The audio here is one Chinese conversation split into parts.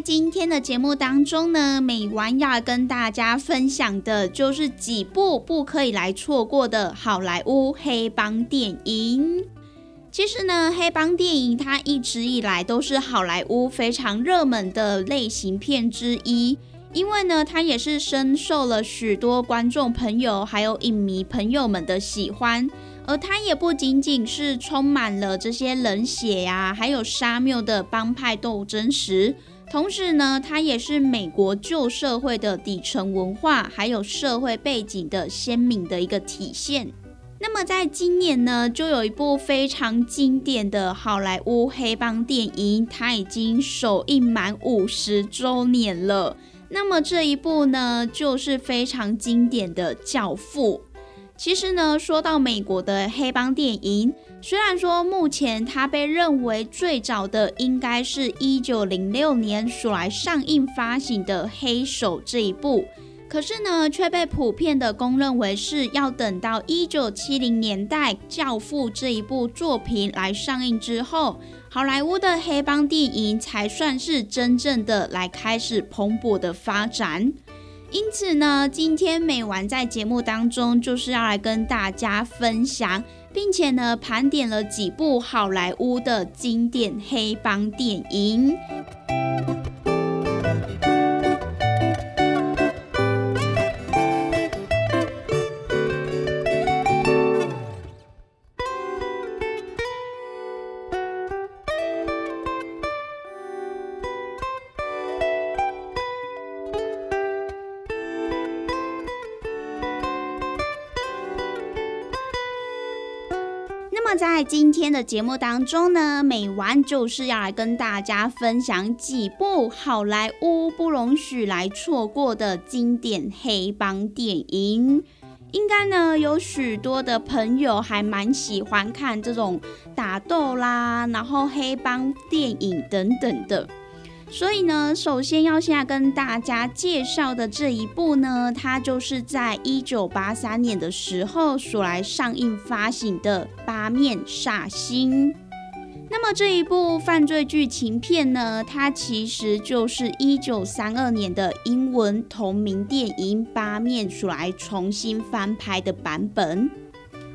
今天的节目当中呢，美完要跟大家分享的就是几部不可以来错过的好莱坞黑帮电影。其实呢，黑帮电影它一直以来都是好莱坞非常热门的类型片之一，因为呢，它也是深受了许多观众朋友还有影迷朋友们的喜欢。而它也不仅仅是充满了这些冷血呀，还有沙缪的帮派斗争时。同时呢，它也是美国旧社会的底层文化，还有社会背景的鲜明的一个体现。那么，在今年呢，就有一部非常经典的好莱坞黑帮电影，它已经首映满五十周年了。那么这一部呢，就是非常经典的《教父》。其实呢，说到美国的黑帮电影，虽然说目前它被认为最早的应该是一九零六年所来上映发行的《黑手》这一部，可是呢，却被普遍的公认为是要等到一九七零年代《教父》这一部作品来上映之后，好莱坞的黑帮电影才算是真正的来开始蓬勃的发展。因此呢，今天美完在节目当中就是要来跟大家分享，并且呢盘点了几部好莱坞的经典黑帮电影。在今天的节目当中呢，美完就是要来跟大家分享几部好莱坞不容许来错过的经典黑帮电影。应该呢有许多的朋友还蛮喜欢看这种打斗啦，然后黑帮电影等等的。所以呢，首先要现在跟大家介绍的这一部呢，它就是在一九八三年的时候所来上映发行的《八面煞星》。那么这一部犯罪剧情片呢，它其实就是一九三二年的英文同名电影《八面》所来重新翻拍的版本。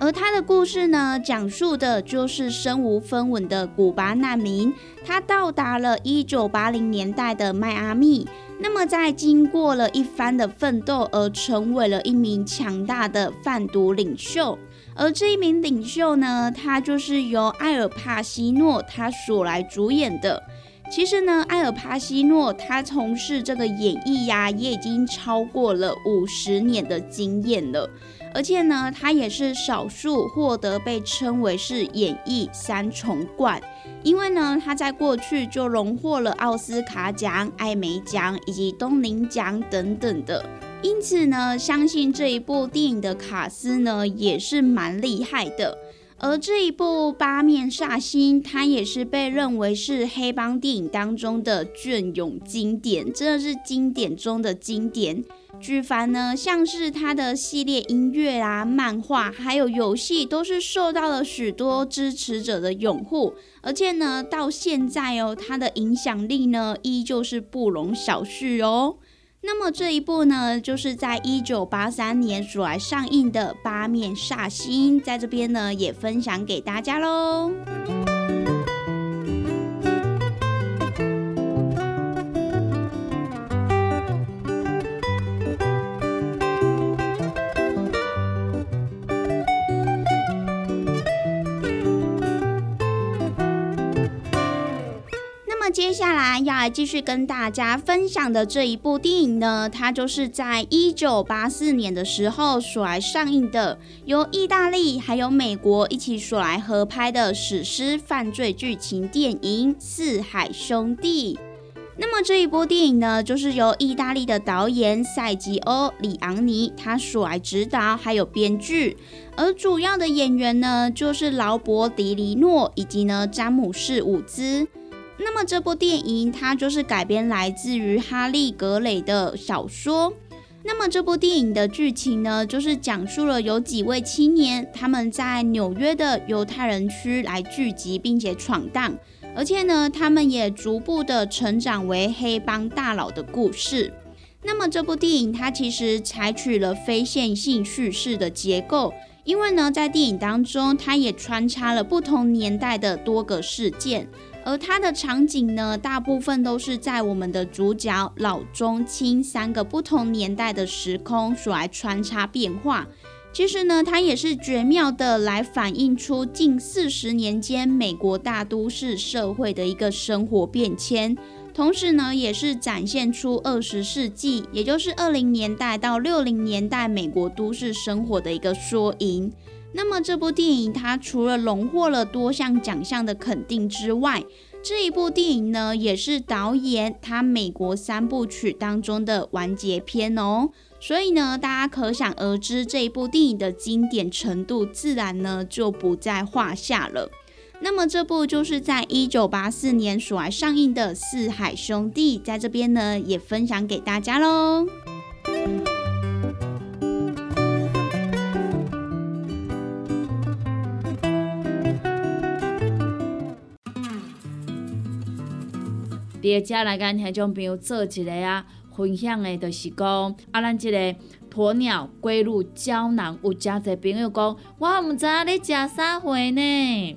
而他的故事呢，讲述的就是身无分文的古巴难民，他到达了一九八零年代的迈阿密，那么在经过了一番的奋斗，而成为了一名强大的贩毒领袖。而这一名领袖呢，他就是由埃尔帕西诺他所来主演的。其实呢，埃尔帕西诺他从事这个演艺呀，也已经超过了五十年的经验了。而且呢，他也是少数获得被称为是演艺三重冠，因为呢，他在过去就荣获了奥斯卡奖、艾美奖以及东宁奖等等的。因此呢，相信这一部电影的卡斯呢也是蛮厉害的。而这一部《八面煞星》，它也是被认为是黑帮电影当中的隽永经典，真的是经典中的经典。举凡呢，像是他的系列音乐啊、漫画，还有游戏，都是受到了许多支持者的拥护。而且呢，到现在哦，他的影响力呢，依旧是不容小觑哦。那么这一部呢，就是在一九八三年所来上映的《八面煞星》，在这边呢，也分享给大家喽。接下来要来继续跟大家分享的这一部电影呢，它就是在一九八四年的时候所来上映的，由意大利还有美国一起所来合拍的史诗犯罪剧情电影《四海兄弟》。那么这一部电影呢，就是由意大利的导演塞吉欧·里昂尼他所来指导还有编剧，而主要的演员呢，就是劳勃·迪尼诺以及呢詹姆士·伍兹。那么这部电影它就是改编来自于哈利·格雷的小说。那么这部电影的剧情呢，就是讲述了有几位青年他们在纽约的犹太人区来聚集，并且闯荡，而且呢，他们也逐步的成长为黑帮大佬的故事。那么这部电影它其实采取了非线性叙事的结构，因为呢，在电影当中它也穿插了不同年代的多个事件。而它的场景呢，大部分都是在我们的主角老中青三个不同年代的时空所来穿插变化。其实呢，它也是绝妙的来反映出近四十年间美国大都市社会的一个生活变迁，同时呢，也是展现出二十世纪，也就是二零年代到六零年代美国都市生活的一个缩影。那么这部电影它除了荣获了多项奖项的肯定之外，这一部电影呢也是导演他美国三部曲当中的完结篇哦。所以呢，大家可想而知这一部电影的经典程度自然呢就不在话下了。那么这部就是在一九八四年所来上映的《四海兄弟》，在这边呢也分享给大家喽。第二只来跟听众朋友做一个啊分享的，就是讲啊，咱即个鸵鸟龟乳胶囊，有诚侪朋友讲，我毋知影你食啥货呢？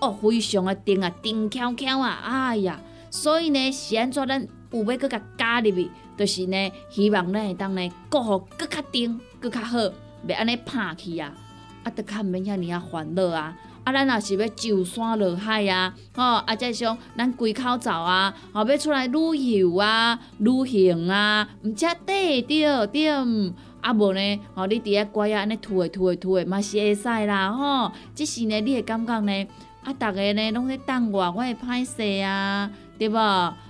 哦，非常的甜啊，甜翘翘啊，哎呀，所以呢，是安怎咱有要搁甲加入去，就是呢，希望咱会当呢，过好搁较甜，搁较好，袂安尼拍去啊，啊，得较毋免遐尔啊烦恼啊，啊，咱若是要上山落海啊，吼，啊，再像咱归口走啊，吼，要出来旅游啊、旅行啊，毋则对着对，啊无呢，吼，你伫遐乖啊，安尼吐诶吐诶吐诶，嘛是会使啦，吼，即是呢，你会感觉呢？啊，逐个呢拢咧等我，我会歹势啊，对无？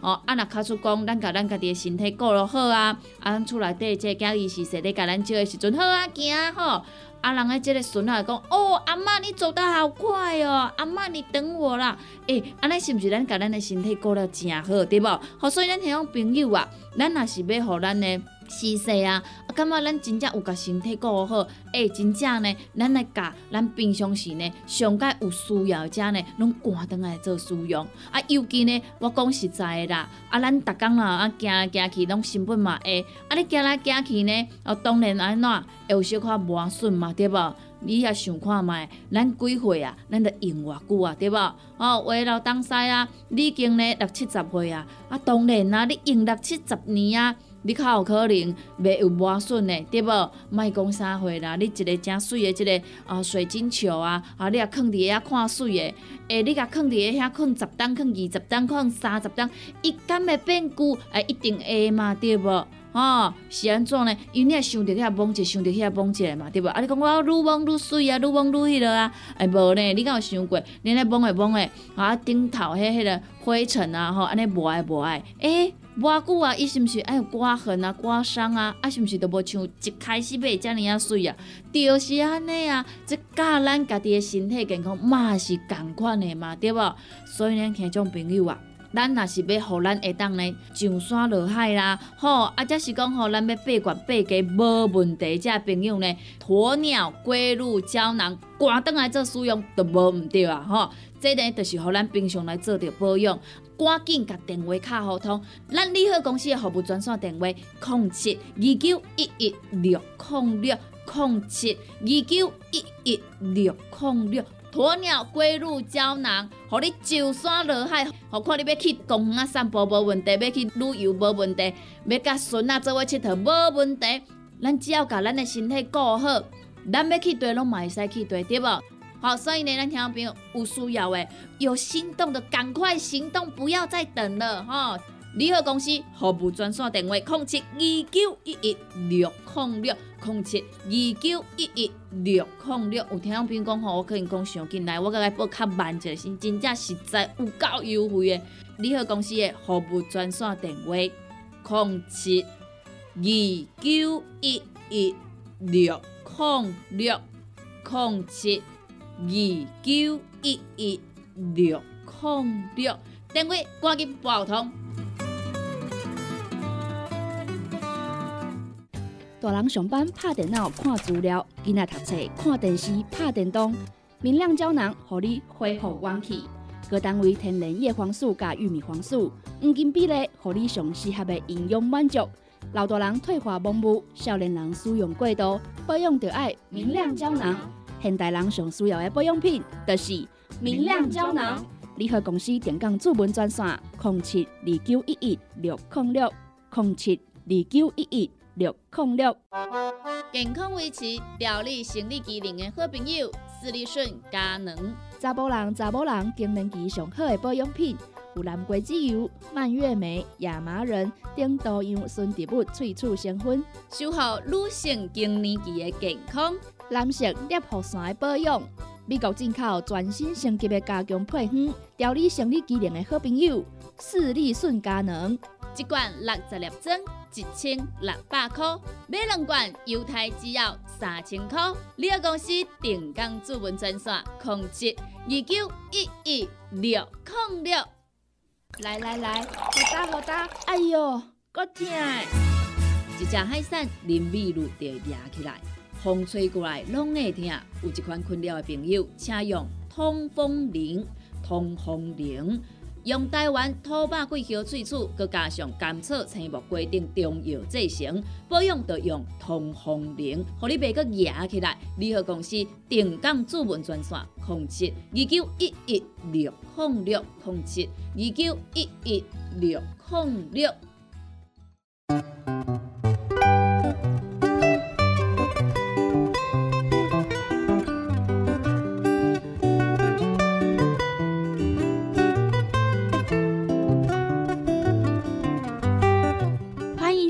哦，啊，若卡出讲，咱甲咱家己的身体顾落好啊，啊，咱厝内底即个囝伊是说咧，甲咱照的时阵好啊，行吼。啊，人诶，即个孙仔讲，哦，阿妈你走得好快哦，阿妈你等我啦。诶，安尼是毋是咱甲咱的身体顾了诚好，对无？好，所以咱听种朋友啊，咱若是要互咱的是说啊，啊，感觉咱真正有甲身体顾好，诶，真正呢，咱来甲咱平常时呢，上届有需要者呢，拢赶倒来做使用。啊，尤其呢，我讲实在的啦，啊，咱逐工啦，啊，行来行去拢成本嘛会，啊，你行来行去呢，啊，当然安怎会有小可磨损嘛，对无？你也想看觅，咱几岁啊？咱得用偌久啊，对无？哦，话老东西啊，你已经呢六七十岁啊，啊，当然啊，你用六七十年啊。你较有可能袂有磨损的，对无？莫讲三岁啦，你一个正水的，一个啊水晶球啊，啊你也放伫遐看水的，诶，你甲放伫遐放十担，放二十担，放三十担，伊敢会变旧？诶，一定会嘛，对无？吼，是安怎呢？因为你也想着遐摸者，想着遐摸者嘛，对无？啊，你讲我愈摸愈水啊，愈摸愈迄落啊，诶，无呢？你敢有想过？你咧摸诶摸诶，啊，顶头迄迄个灰尘啊，吼，安尼无爱无爱，诶。偌久啊，伊是毋是爱有刮痕啊、刮伤啊？啊，是毋是都无像一开始买遮尔啊水啊？就是安尼啊，即教咱家己的身体健康嘛是共款的嘛，对无？所以呢，听众朋友啊，咱若是要互咱会当呢上山落海啦，吼，啊，则是讲吼，咱要八罐八家无问题，遮朋友呢，鸵鸟龟乳胶囊赶倒来做使用都无毋对啊，吼，这呢就是互咱平常来做着保养。赶紧甲电话卡互通，咱利好公司的服务专线电话：零七二九一一六零六零七二九一一六零六。鸵鸟龟乳胶囊，互你上山落海，何况你要去公园散步无问题，要去旅游无问题，要甲孙仔做伙佚佗无问题。咱只要甲咱的身体顾好，咱要去对拢嘛会使去对，对无？好，所以呢，咱听众朋友有需要的，有心动的赶快行动，不要再等了哈！联合公司服务专线电话：零七二九一一六零六零七二九一一六零六。有听众朋友讲吼，我可能讲上进来，我甲来报较慢一是真正实在有够优惠诶！联合公司的服务专线电话：零七二九一一六零六零七。二九一一六零六，电话赶紧拨通。大人上班拍电脑看资料，囡仔读册看电视。拍电动。明亮胶囊，互你恢复元气。各单位天然叶黄素加玉米黄素，黄金比例，互你上适合的营养满足。老大人退化盲目，少年人使用过度，保养就爱明亮胶囊。现代人上需要的保养品，就是明亮胶囊。联合公司电讲主文专线：零七二九一一六零六零七二九一一六零六。健康维持、调理生理机能的好朋友——斯利顺佳能。查甫人、查某人更年期上好的保养品，有蓝桂枝油、蔓越莓、亚麻仁等多样纯植物萃取成分，守护女性更年期的健康。蓝色裂护伞的保养，美国进口全新升级的加强配方，调理生理机能的好朋友——视力顺佳能，一罐六十粒装，一千六百块；买两罐，犹太只要三千块。你个公司定岗主文专线：控制二九一一六零六。来来来，好打好打！哎呦，够痛！一只海扇林密路就压起来。风吹过来拢会疼，有一款困扰的朋友，请用通风铃。通风铃用台湾土白桂花萃取，佮加上甘草、青木规定中药制成，保养要用通风灵，互你袂佮压起来。联合公司定岗主文专线：控七二九一一六控六控七二九一一六控六。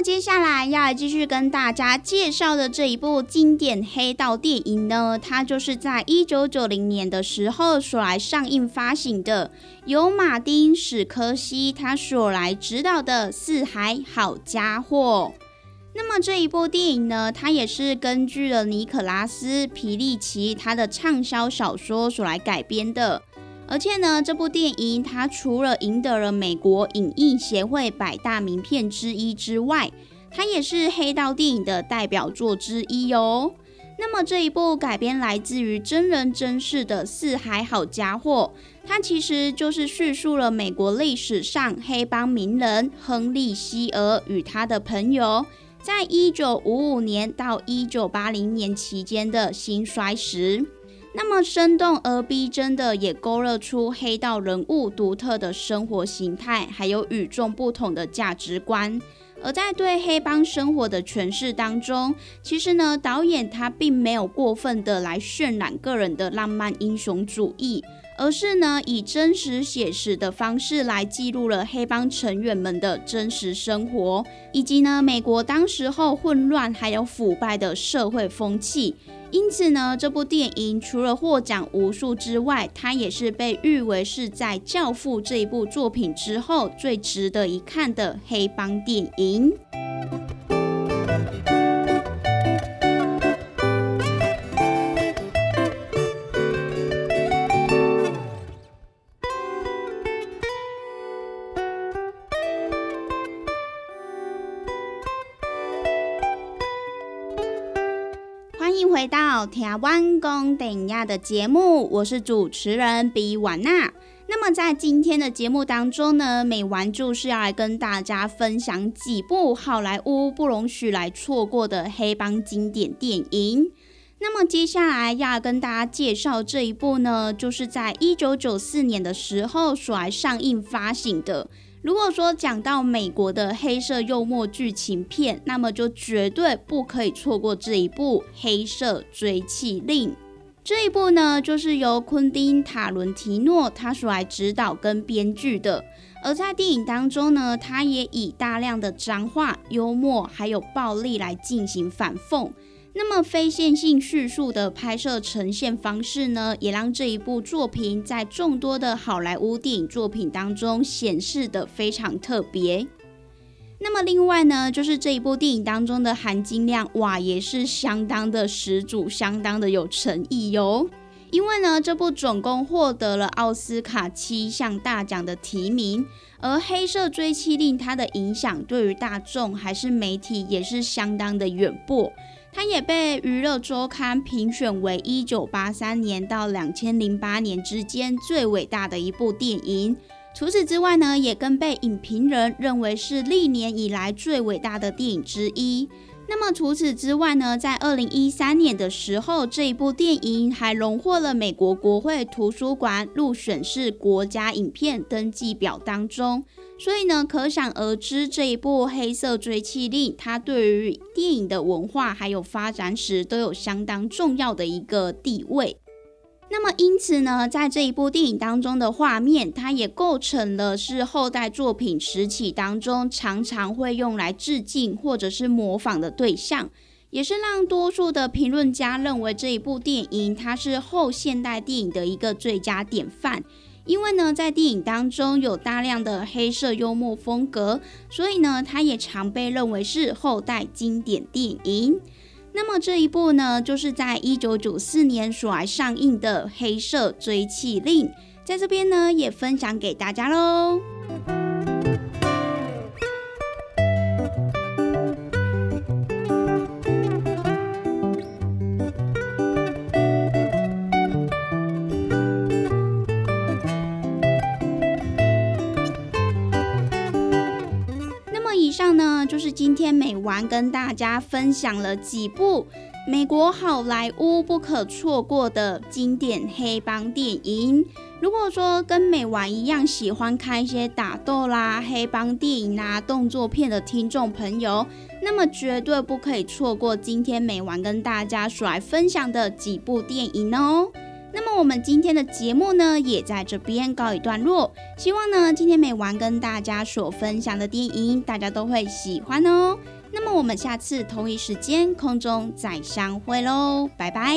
接下来要来继续跟大家介绍的这一部经典黑道电影呢，它就是在一九九零年的时候所来上映发行的，由马丁史科西他所来指导的《四海好家伙》。那么这一部电影呢，它也是根据了尼可拉斯皮利奇他的畅销小说所来改编的。而且呢，这部电影它除了赢得了美国影艺协会百大名片之一之外，它也是黑道电影的代表作之一哟。那么这一部改编来自于真人真事的《四海好家伙》，它其实就是叙述了美国历史上黑帮名人亨利·希尔与他的朋友，在一九五五年到一九八零年期间的兴衰史。那么生动而逼真的，也勾勒出黑道人物独特的生活形态，还有与众不同的价值观。而在对黑帮生活的诠释当中，其实呢，导演他并没有过分的来渲染个人的浪漫英雄主义，而是呢，以真实写实的方式来记录了黑帮成员们的真实生活，以及呢，美国当时候混乱还有腐败的社会风气。因此呢，这部电影除了获奖无数之外，它也是被誉为是在《教父》这一部作品之后最值得一看的黑帮电影。台湾公等亚的节目，我是主持人比婉娜。那么在今天的节目当中呢，美玩就是要来跟大家分享几部好莱坞不容许来错过的黑帮经典电影。那么接下来要跟大家介绍这一部呢，就是在一九九四年的时候所来上映发行的。如果说讲到美国的黑色幽默剧情片，那么就绝对不可以错过这一部《黑色追妻令》。这一部呢，就是由昆汀·塔伦提诺他所来指导跟编剧的。而在电影当中呢，他也以大量的脏话、幽默还有暴力来进行反讽。那么非线性叙述的拍摄呈现方式呢，也让这一部作品在众多的好莱坞电影作品当中显示的非常特别。那么另外呢，就是这一部电影当中的含金量，哇，也是相当的十足，相当的有诚意哟。因为呢，这部总共获得了奥斯卡七项大奖的提名，而《黑色追妻令》它的影响对于大众还是媒体也是相当的远播。它也被娱乐周刊评选为一九八三年到两千零八年之间最伟大的一部电影。除此之外呢，也更被影评人认为是历年以来最伟大的电影之一。那么除此之外呢，在二零一三年的时候，这一部电影还荣获了美国国会图书馆入选式国家影片登记表当中。所以呢，可想而知，这一部《黑色追气令》它对于电影的文化还有发展史都有相当重要的一个地位。那么，因此呢，在这一部电影当中的画面，它也构成了是后代作品时期当中常常会用来致敬或者是模仿的对象，也是让多数的评论家认为这一部电影它是后现代电影的一个最佳典范。因为呢，在电影当中有大量的黑色幽默风格，所以呢，它也常被认为是后代经典电影。那么这一部呢，就是在一九九四年所来上映的《黑色追气令》，在这边呢，也分享给大家喽。美玩跟大家分享了几部美国好莱坞不可错过的经典黑帮电影。如果说跟美玩一样喜欢看一些打斗啦、黑帮电影啊、动作片的听众朋友，那么绝对不可以错过今天美玩跟大家所来分享的几部电影哦。那么我们今天的节目呢，也在这边告一段落。希望呢，今天美完跟大家所分享的电影，大家都会喜欢哦。那么我们下次同一时间空中再相会喽，拜拜。